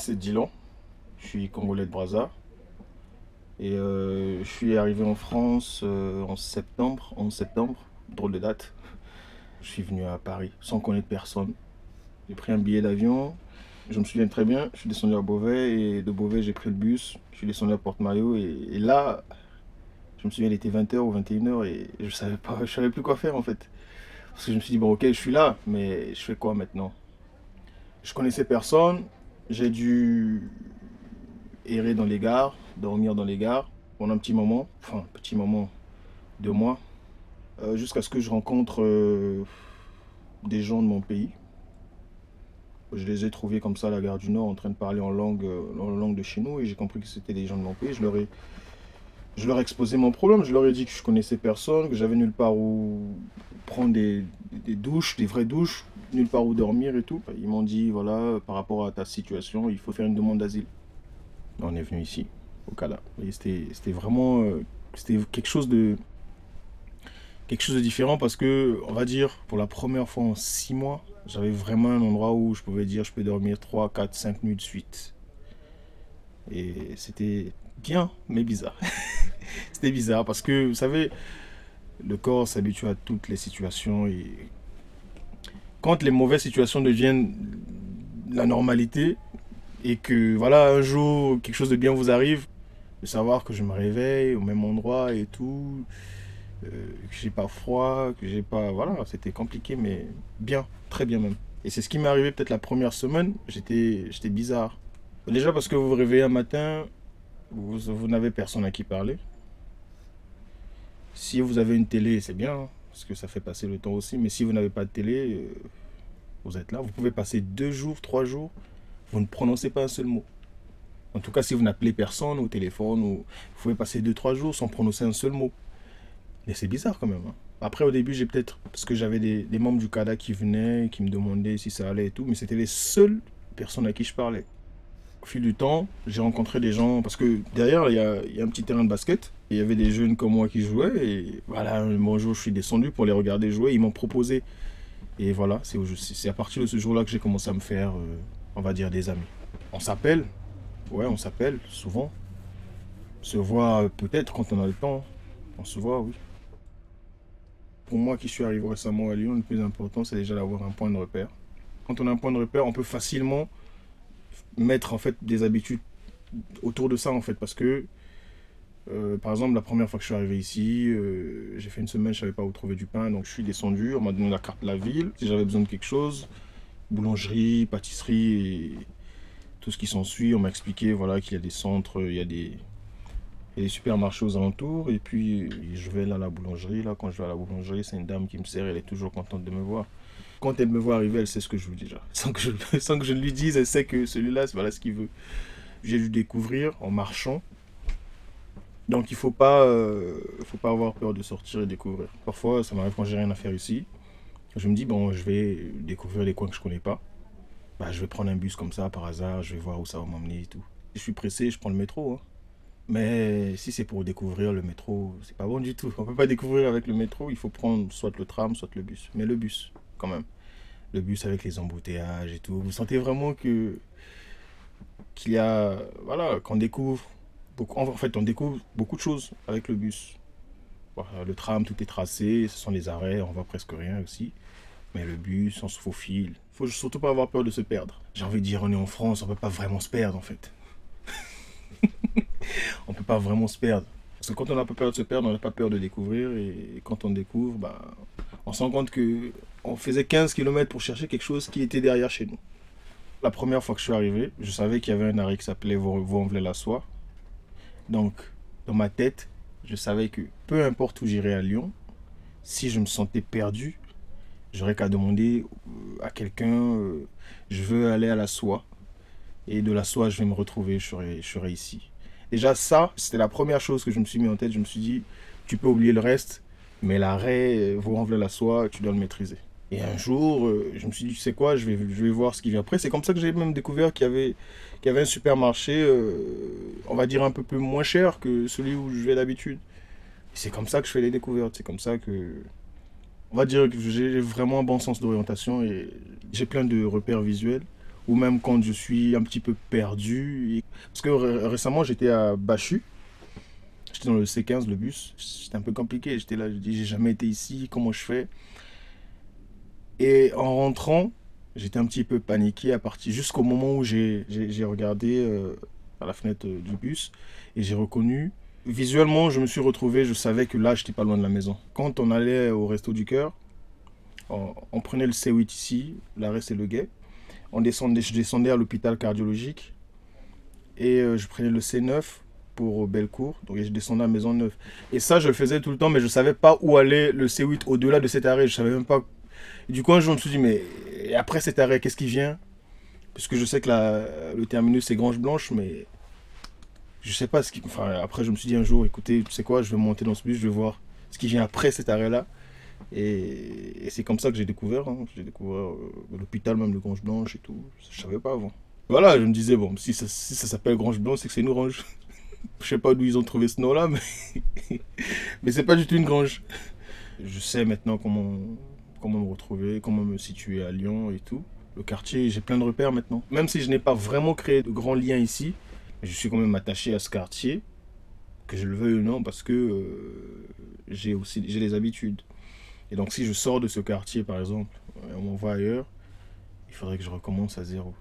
c'est Dylan. Je suis congolais de Brazza. Et euh, je suis arrivé en France euh, en septembre, 11 septembre, drôle de date. Je suis venu à Paris sans connaître personne. J'ai pris un billet d'avion. Je me souviens très bien, je suis descendu à Beauvais et de Beauvais j'ai pris le bus. Je suis descendu à Porte-Maillot et, et là, je me souviens, il était 20h ou 21h et je savais savais plus quoi faire en fait. Parce que je me suis dit, bon ok, je suis là, mais je fais quoi maintenant? Je connaissais personne, j'ai dû errer dans les gares, dormir dans les gares pendant un petit moment, enfin petit moment, deux mois, euh, jusqu'à ce que je rencontre euh, des gens de mon pays. Je les ai trouvés comme ça à la gare du Nord en train de parler en langue, euh, en langue de chez nous et j'ai compris que c'était des gens de mon pays. Je leur, ai, je leur ai exposé mon problème, je leur ai dit que je connaissais personne, que j'avais nulle part où prendre des, des douches, des vraies douches, nulle part où dormir et tout. Ils m'ont dit, voilà, par rapport à ta situation, il faut faire une demande d'asile. On est venu ici, au c'était c'était vraiment euh, c'était quelque chose de quelque chose de différent parce que, on va dire, pour la première fois en six mois, j'avais vraiment un endroit où je pouvais dire je peux dormir 3, 4, 5 nuits de suite. Et c'était bien, mais bizarre. c'était bizarre parce que, vous savez, le corps s'habitue à toutes les situations et quand les mauvaises situations deviennent la normalité et que voilà un jour quelque chose de bien vous arrive, de savoir que je me réveille au même endroit et tout, euh, que j'ai pas froid, que j'ai pas voilà, c'était compliqué mais bien, très bien même. Et c'est ce qui m'est arrivé peut-être la première semaine, j'étais bizarre. Déjà parce que vous vous réveillez un matin, vous, n'avez personne à qui parler. Si vous avez une télé, c'est bien, hein, parce que ça fait passer le temps aussi. Mais si vous n'avez pas de télé, euh, vous êtes là. Vous pouvez passer deux jours, trois jours, vous ne prononcez pas un seul mot. En tout cas, si vous n'appelez personne au téléphone, ou, vous pouvez passer deux, trois jours sans prononcer un seul mot. Mais c'est bizarre quand même. hein. Après, au début, j'ai peut-être. Parce que j'avais des, des membres du CADA qui venaient, qui me demandaient si ça allait et tout, mais c'était les seules personnes à qui je parlais. Au fil du temps, j'ai rencontré des gens. Parce que derrière, il y a, un petit terrain de basket. Et il y avait des jeunes comme moi qui jouaient. Et voilà, un jour, je suis descendu pour les regarder jouer. Ils m'ont proposé. Et voilà, c'est à partir de ce jour-là que j'ai commencé à me faire, euh, on va dire, des amis. On s'appelle. Ouais, on s'appelle souvent. On se voit peut-être quand on a le temps. On se voit, oui. Pour moi qui suis arrivé récemment à Lyon, le plus important, c'est déjà d'avoir un point de repère. Quand on a un point de repère, on peut facilement mettre en fait des habitudes autour de ça en fait parce que euh, par exemple la première fois que je suis arrivé ici euh, j'ai fait une semaine je savais pas où trouver du pain donc je suis descendu on m'a donné la carte de la ville. Si j'avais besoin de quelque chose boulangerie pâtisserie et tout ce qui s'ensuit on m'a expliqué voilà qu'il y a des centres il y a des il y a des supermarchés aux alentours. Et puis je vais là à la boulangerie là quand je vais à la boulangerie c'est une dame qui me sert elle est toujours contente de me voir quand elle me voit arriver, elle sait ce que je veux déjà. Sans que je, sans que je ne lui dise, elle sait que celui-là, c'est voilà ce qu'il veut. J'ai dû découvrir en marchant. Donc il faut euh, faut pas avoir peur de sortir et découvrir. Parfois, ça m'arrive quand j'ai rien à faire ici. Je me dis, bon, je vais découvrir des coins que je connais pas. Bah, je vais prendre un bus comme ça par hasard, je vais voir où ça va m'emmener et tout. Je suis pressé, je prends le métro. hein. Mais si c'est pour découvrir le métro, c'est pas bon du tout. On peut pas découvrir avec le métro, il faut prendre soit le tram, soit le bus. Mais le bus, quand même. Le bus avec les embouteillages et tout. Vous sentez vraiment que qu'il y a voilà qu'on découvre beaucoup. En fait, on découvre beaucoup de choses avec le bus. Le tram, tout est tracé, ce sont les arrêts, on voit presque rien aussi. Mais le bus, on se faufile. Faut surtout pas avoir peur de se perdre. J'ai envie de dire, on est en France, on peut pas vraiment se perdre en fait. on peut pas vraiment se perdre. Parce que quand on n'a pas peur de se perdre, on n'a pas peur de découvrir. Et quand on découvre, bah, on se rend compte que on faisait 15 km pour chercher quelque chose qui était derrière chez nous. La première fois que je suis arrivé, je savais qu'il y avait un arrêt qui s'appelait Vaux-en-Velay-la-Soie. Donc, dans ma tête, je savais que peu importe où j'irais à Lyon, si je me sentais perdu, j'aurais qu'à demander euh, à quelqu'un euh, je veux aller à la soie. Et de la soie, je vais me retrouver, je serai, ici. Déjà, ça, c'était la première chose que je me suis mis en tête. Je me suis dit, tu peux oublier le reste, mais l'arrêt, vous renvoie la soie, tu dois le maîtriser. Et un jour, euh, je me suis dit, tu sais quoi, je vais, je vais voir ce qui vient après. C'est comme ça que j'ai même découvert qu'il y avait, qu'il y avait un supermarché, euh, on va dire un peu plus moins cher que celui où je vais d'habitude. C'est comme ça que je fais les découvertes. C'est comme ça que, on va dire que j'ai vraiment un bon sens d'orientation et j'ai plein de repères visuels ou même quand je suis un petit peu perdu. Parce que récemment, j'étais à Bachu. J'étais dans le C15, le bus. C'était un peu compliqué. J'étais là, je dis, j'ai jamais été ici, comment je fais? Et en rentrant, j'étais un petit peu paniqué à partir jusqu'au moment où j'ai regardé euh, à la fenêtre euh, du bus et j'ai reconnu. Visuellement, je me suis retrouvé, je savais que là, j'étais pas loin de la maison. Quand on allait au Resto du Cœur, on, prenait le C8 ici, l'arrêt c'est le guet. On descendait, je descendais à l'hôpital cardiologique et euh, je prenais le C9 pour Bellecour. Donc je descendais à Maison Neuve. Et ça, je le faisais tout le temps, mais je savais pas où allait le C8 au-delà de cet arrêt. Je savais même pas. Du coup, un jour, je me suis dit, mais après cet arrêt, qu'est-ce qui vient? Puisque je sais que le terminus c'est Grange Blanche, mais je sais pas ce qui. Enfin, après, je me suis dit un jour, écoutez, tu sais quoi, je vais monter dans ce bus, je vais voir ce qui vient après cet arrêt-là. Et, c'est comme ça que j'ai découvert. Hein. J'ai découvert euh, l'hôpital, même le Grange Blanche et tout. Je savais pas avant. Voilà, je me disais, bon, si ça, s'appelle Grange Blanche, c'est que c'est une grange. je sais pas d'où ils ont trouvé ce nom-là, mais, mais c'est pas du tout une grange. Je sais maintenant comment, comment me retrouver, comment me situer à Lyon et tout. Le quartier, j'ai plein de repères maintenant. Même si je n'ai pas vraiment créé de grands liens ici, je suis quand même attaché à ce quartier, que je le veuille ou non, parce que euh, j'ai aussi j'ai des habitudes. Et donc si je sors de ce quartier, par exemple, et on m'envoie ailleurs, il faudrait que je recommence à zéro.